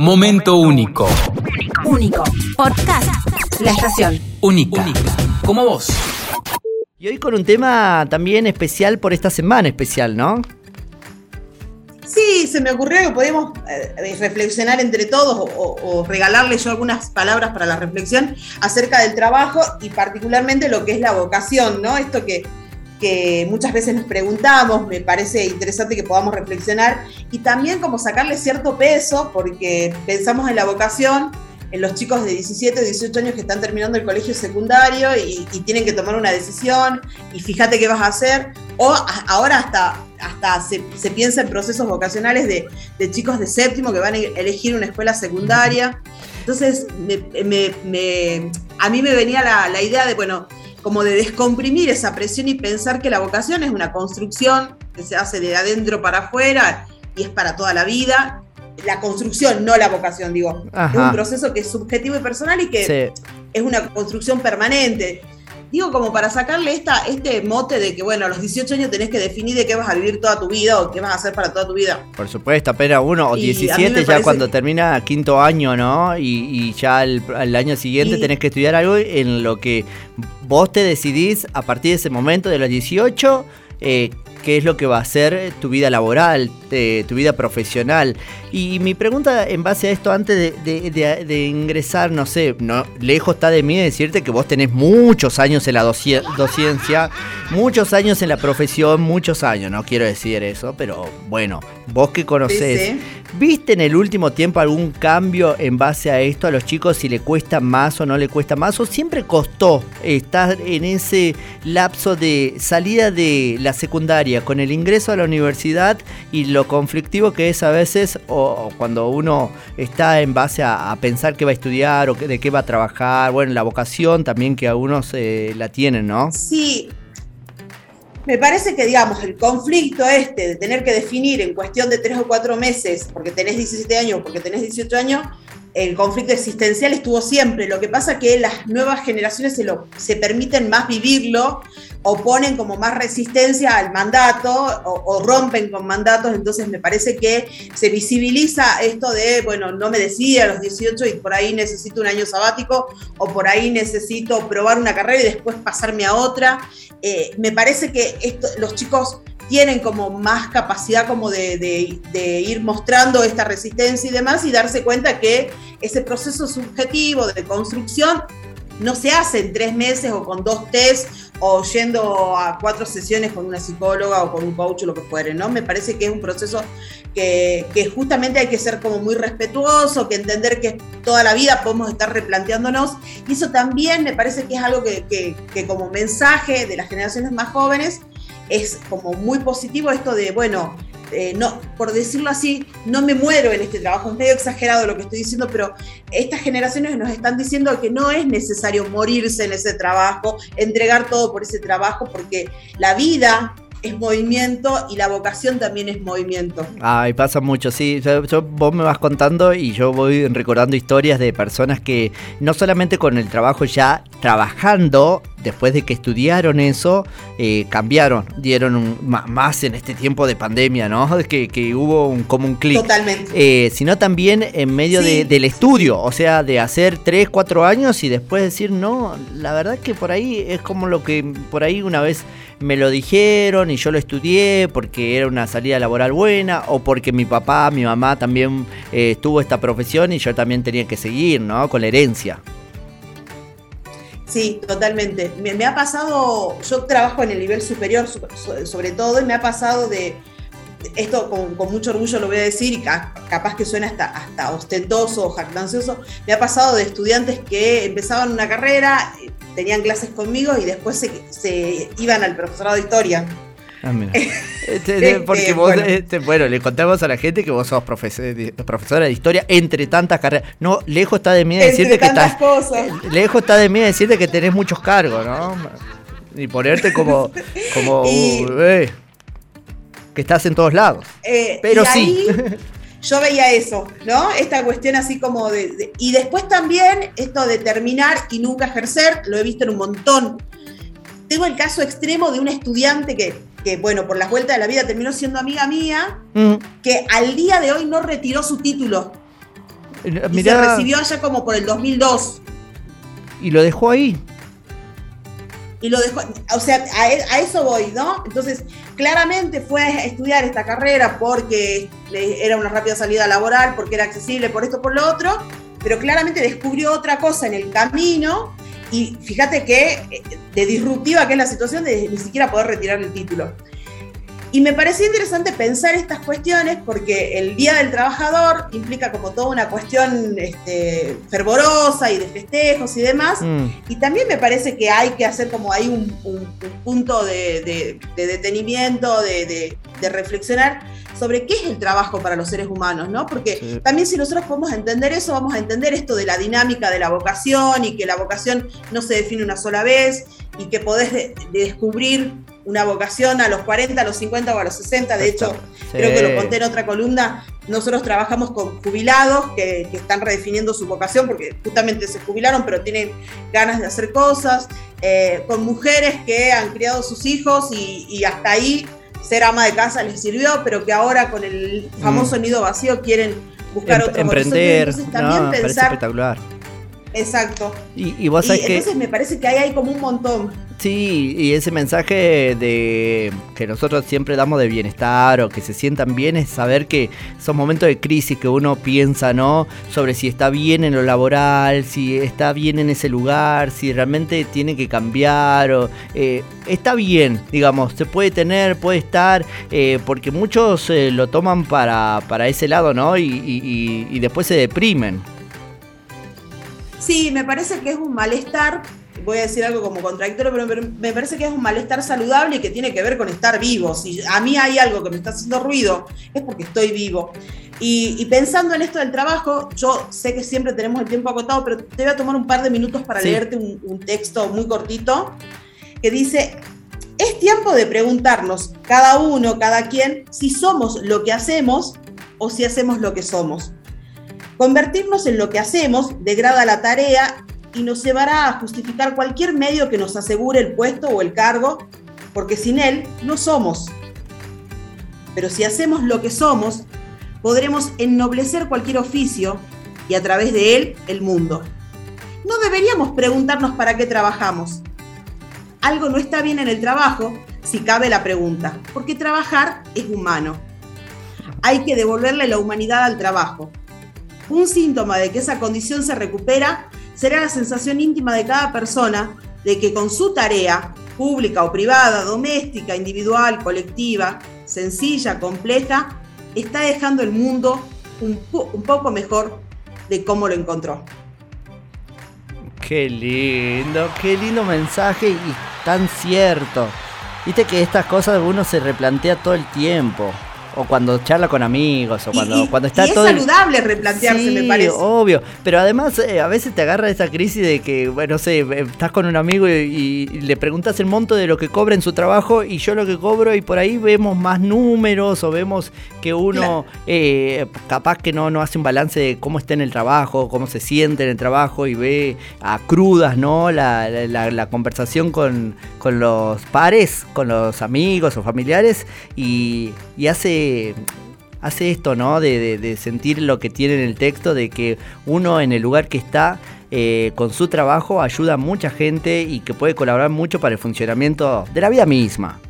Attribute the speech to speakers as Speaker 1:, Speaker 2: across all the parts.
Speaker 1: Momento único.
Speaker 2: Único. Podcast. La estación.
Speaker 1: Única. Como vos.
Speaker 3: Y hoy con un tema también especial por esta semana especial, ¿no?
Speaker 4: Sí, se me ocurrió que podíamos eh, reflexionar entre todos o, o, regalarle yo algunas palabras para la reflexión acerca del trabajo y particularmente lo que es la vocación, ¿no? Esto que, que muchas veces nos preguntamos, me parece interesante que podamos reflexionar y también como sacarle cierto peso porque pensamos en la vocación en los chicos de 17, 18 años que están terminando el colegio secundario y, tienen que tomar una decisión y fíjate qué vas a hacer. O ahora hasta, hasta se, piensa en procesos vocacionales de, de, chicos de séptimo que van a elegir una escuela secundaria. Entonces, me, a mí me venía la, la idea de, bueno, como de descomprimir esa presión y pensar que la vocación es una construcción que se hace de adentro para afuera y es para toda la vida la construcción, no la vocación, digo. Ajá. Es un proceso que es subjetivo y personal y que sí. es una construcción permanente. Digo, como para sacarle esta, este mote de que, bueno, a los 18 años tenés que definir de qué vas a vivir toda tu vida o qué vas a hacer para toda tu vida.
Speaker 3: Por supuesto, apenas uno o 17 ya cuando termina quinto año, ¿no? Y, y ya el, el, año siguiente y... tenés que estudiar algo en lo que vos te decidís a partir de ese momento de los 18 eh, qué es lo que va a ser tu vida laboral, de, tu vida profesional. Y mi pregunta en base a esto, antes de, ingresar, no sé, no, lejos está de mí decirte que vos tenés muchos años en la docencia, muchos años en la profesión, muchos años, no quiero decir eso, pero bueno, vos que conocés. ¿Viste en el último tiempo algún cambio en base a esto a los chicos, si le cuesta más o no le cuesta más, o siempre costó estar en ese lapso de salida de la secundaria con el ingreso a la universidad y lo conflictivo que es a veces o, cuando uno está en base a, pensar qué va a estudiar o de qué va a trabajar, bueno, la vocación también que algunos eh, la tienen, ¿no?
Speaker 4: Sí. Me parece que, digamos, el conflicto este de tener que definir en cuestión de tres o cuatro meses, porque tenés 17 años, porque tenés 18 años, el conflicto existencial estuvo siempre. Lo que pasa es que las nuevas generaciones se, lo, se permiten más vivirlo o ponen como más resistencia al mandato o, rompen con mandatos, entonces me parece que se visibiliza esto de, bueno, no me decidí a los 18 y por ahí necesito un año sabático o por ahí necesito probar una carrera y después pasarme a otra. Eh, me parece que esto, los chicos tienen como más capacidad como de, de, ir mostrando esta resistencia y demás y darse cuenta que ese proceso subjetivo de construcción no se hace en tres meses o con dos test o yendo a cuatro sesiones con una psicóloga o con un coach o lo que fuere, ¿no? Me parece que es un proceso que, que, justamente hay que ser como muy respetuoso, que entender que toda la vida podemos estar replanteándonos y eso también me parece que es algo que, que, que como mensaje de las generaciones más jóvenes es como muy positivo esto de, bueno, eh, no, por decirlo así, no me muero en este trabajo. Es medio exagerado lo que estoy diciendo, pero estas generaciones nos están diciendo que no es necesario morirse en ese trabajo, entregar todo por ese trabajo, porque la vida es movimiento y la vocación también es movimiento.
Speaker 3: Ay, pasa mucho, sí. Yo, vos me vas contando y yo voy recordando historias de personas que no solamente con el trabajo ya trabajando, después de que estudiaron eso, eh, cambiaron, dieron un, más en este tiempo de pandemia, ¿no? Que, que hubo un, como un clic.
Speaker 4: Totalmente.
Speaker 3: Eh, sino también en medio sí. de, del estudio, o sea, de hacer 3, 4 años y después decir, no, la verdad que por ahí es como lo que por ahí una vez me lo dijeron y yo lo estudié porque era una salida laboral buena o porque mi papá, mi mamá también eh, tuvo esta profesión y yo también tenía que seguir, ¿no? Con la herencia.
Speaker 4: Sí, totalmente. Me, ha pasado, yo trabajo en el nivel superior sobre todo y me ha pasado de, esto con, mucho orgullo lo voy a decir y capaz que suena hasta, hasta ostentoso o jactancioso, me ha pasado de estudiantes que empezaban una carrera, tenían clases conmigo y después se, se iban al profesorado de historia.
Speaker 3: Ah, mira. Este, porque vos, bueno. Este, bueno. le contamos a la gente que vos sos profesor, profesora de historia entre tantas carreras. No, lejos está de mí de decirte que estás. Cosas. Lejos está de mí de decirte que tenés muchos cargos, ¿no? Y ponerte como. como y, uh, eh, que estás en todos lados.
Speaker 4: Eh,
Speaker 3: Pero sí.
Speaker 4: yo veía eso, ¿no? Esta cuestión así como de, de, Y después también esto de terminar y nunca ejercer, lo he visto en un montón. Tengo el caso extremo de un estudiante que, que bueno, por las vueltas de la vida terminó siendo amiga mía, mm. que al día de hoy no retiró su título. Y se recibió allá como por el 2002.
Speaker 3: Y lo dejó ahí.
Speaker 4: Y lo dejó, o sea, a, a eso voy, ¿no? Entonces, claramente fue a estudiar esta carrera porque era una rápida salida laboral, porque era accesible, por esto, por lo otro, pero claramente descubrió otra cosa en el camino y fíjate que eh, de disruptiva que es la situación de ni siquiera poder retirar el título. Y me parecía interesante pensar estas cuestiones porque el Día del Trabajador implica como toda una cuestión este, fervorosa y de festejos y demás. Mm. Y también me parece que hay que hacer como ahí un, punto de, detenimiento, de, reflexionar sobre qué es el trabajo para los seres humanos, ¿no? Porque también si nosotros podemos entender eso, vamos a entender esto de la dinámica de la vocación y que la vocación no se define una sola vez y que podés descubrir una vocación a los 40, a los 50 o a los 60. De hecho, creo que lo conté en otra columna. Nosotros trabajamos con jubilados que, están redefiniendo su vocación porque justamente se jubilaron, pero tienen ganas de hacer cosas. Eh, con mujeres que han criado sus hijos y, hasta ahí ser ama de casa les sirvió, pero que ahora con el famoso mm. nido vacío quieren buscar em, otro
Speaker 3: emprender. Entonces también pensar. Espectacular.
Speaker 4: Exacto.
Speaker 3: Y, y vos sabés
Speaker 4: entonces me parece que ahí hay como un montón.
Speaker 3: Sí, y ese mensaje de que nosotros siempre damos de bienestar o que se sientan bien es saber que son momentos de crisis que uno piensa, ¿no? Sobre si está bien en lo laboral, si está bien en ese lugar, si realmente tiene que cambiar o eh, está bien, digamos, se puede tener, puede estar, eh, porque muchos eh, lo toman para, para ese lado, ¿no? Y, y después se deprimen.
Speaker 4: Sí, me parece que es un malestar voy a decir algo como contradictorio, pero me parece que es un malestar saludable y que tiene que ver con estar vivo. Si a mí hay algo que me está haciendo ruido, es porque estoy vivo. Y, pensando en esto del trabajo, yo sé que siempre tenemos el tiempo acotado, pero te voy a tomar un par de minutos para leerte un, un texto muy cortito que dice, es tiempo de preguntarnos, cada uno, cada quien, si somos lo que hacemos o si hacemos lo que somos. Convertirnos en lo que hacemos degrada la tarea y nos llevará a justificar cualquier medio que nos asegure el puesto o el cargo, porque sin él no somos. Pero si hacemos lo que somos, podremos ennoblecer cualquier oficio y a través de él el mundo. No deberíamos preguntarnos para qué trabajamos. Algo no está bien en el trabajo si cabe la pregunta, porque trabajar es humano. Hay que devolverle la humanidad al trabajo. Un síntoma de que esa condición se recupera será la sensación íntima de cada persona de que con su tarea, pública o privada, doméstica, individual, colectiva, sencilla, compleja, está dejando el mundo un, poco mejor de cómo lo encontró.
Speaker 3: Qué lindo, qué lindo mensaje y tan cierto. Viste que estas cosas uno se replantea todo el tiempo o cuando charla con amigos, o cuando, cuando está
Speaker 4: y
Speaker 3: es
Speaker 4: saludable replantearse, me parece.
Speaker 3: obvio. Pero además, eh, a veces te agarra esa crisis de que, bueno, no sé, eh, estás con un amigo y, le preguntas el monto de lo que cobra en su trabajo y yo lo que cobro, y por ahí vemos más números o vemos que uno eh, capaz que no, no hace un balance de cómo está en el trabajo, cómo se siente en el trabajo y ve a crudas, ¿no? La, la, conversación con, con los pares, con los amigos o familiares y, y hace hace, esto, ¿no? De, sentir lo que tiene en el texto, de que uno en el lugar que está eh, con su trabajo ayuda a mucha gente y que puede colaborar mucho para el funcionamiento de la vida misma.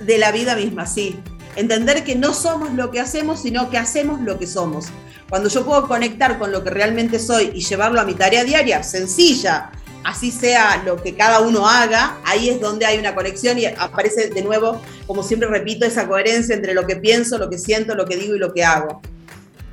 Speaker 4: De la vida misma, sí. Entender que no somos lo que hacemos, sino que hacemos lo que somos. Cuando yo puedo conectar con lo que realmente soy y llevarlo a mi tarea diaria, sencilla, así sea lo que cada uno haga, ahí es donde hay una conexión y aparece de nuevo, como siempre repito, esa coherencia entre lo que pienso, lo que siento, lo que digo y lo que hago.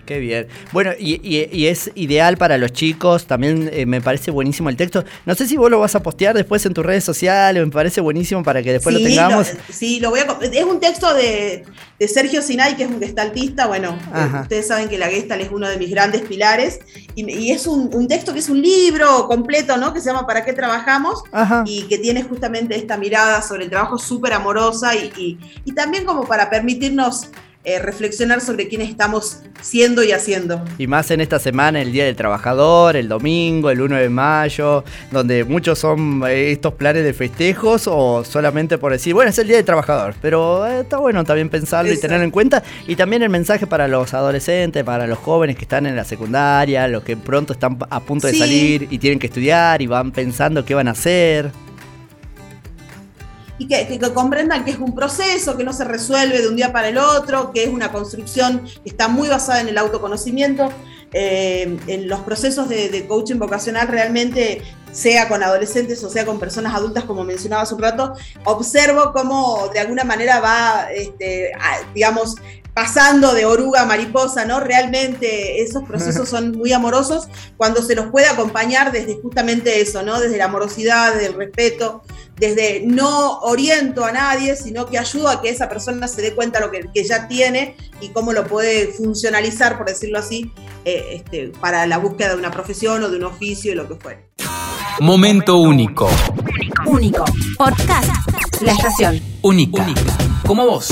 Speaker 3: Qué bien. Bueno, y, es ideal para los chicos, también eh, me parece buenísimo el texto. No sé si vos lo vas a postear después en tus redes sociales, me parece buenísimo para que después lo tengamos.
Speaker 4: sí, lo voy a... Es un texto de, Sergio Sinay, que es un gestaltista, bueno, eh, ustedes saben que la gestal es uno de mis grandes pilares, y, es un, texto que es un libro completo, ¿no? Que se llama ¿Para qué trabajamos? Y que tiene justamente esta mirada sobre el trabajo súper amorosa y, y también como para permitirnos eh, reflexionar sobre quiénes estamos siendo y haciendo.
Speaker 3: Y más en esta semana, el Día del Trabajador, el domingo, el 1 de mayo, donde muchos son eh, estos planes de festejos o solamente por decir, bueno, es el Día del Trabajador, pero eh, está bueno también pensarlo y tenerlo en cuenta. Y también el mensaje para los adolescentes, para los jóvenes que están en la secundaria, los que pronto están a punto de salir y tienen que estudiar y van pensando qué van a hacer
Speaker 4: y que, comprendan que es un proceso, que no se resuelve de un día para el otro, que es una construcción que está muy basada en el autoconocimiento. Eh, en los procesos de, coaching vocacional realmente, sea con adolescentes o sea con personas adultas, como mencionaba hace un rato, observo cómo de alguna manera va, este, digamos, pasando de oruga a mariposa, ¿no? Realmente esos procesos son muy amorosos cuando se los puede acompañar desde justamente eso, ¿no? Desde la amorosidad, desde el respeto, desde no oriento a nadie, sino que ayudo a que esa persona se dé cuenta de lo que, ya tiene y cómo lo puede funcionalizar, por decirlo así, eh, este, para la búsqueda de una profesión o de un oficio y lo que fuere.
Speaker 1: Momento único.
Speaker 2: Único. Podcast. La estación.
Speaker 1: Única. Como vos.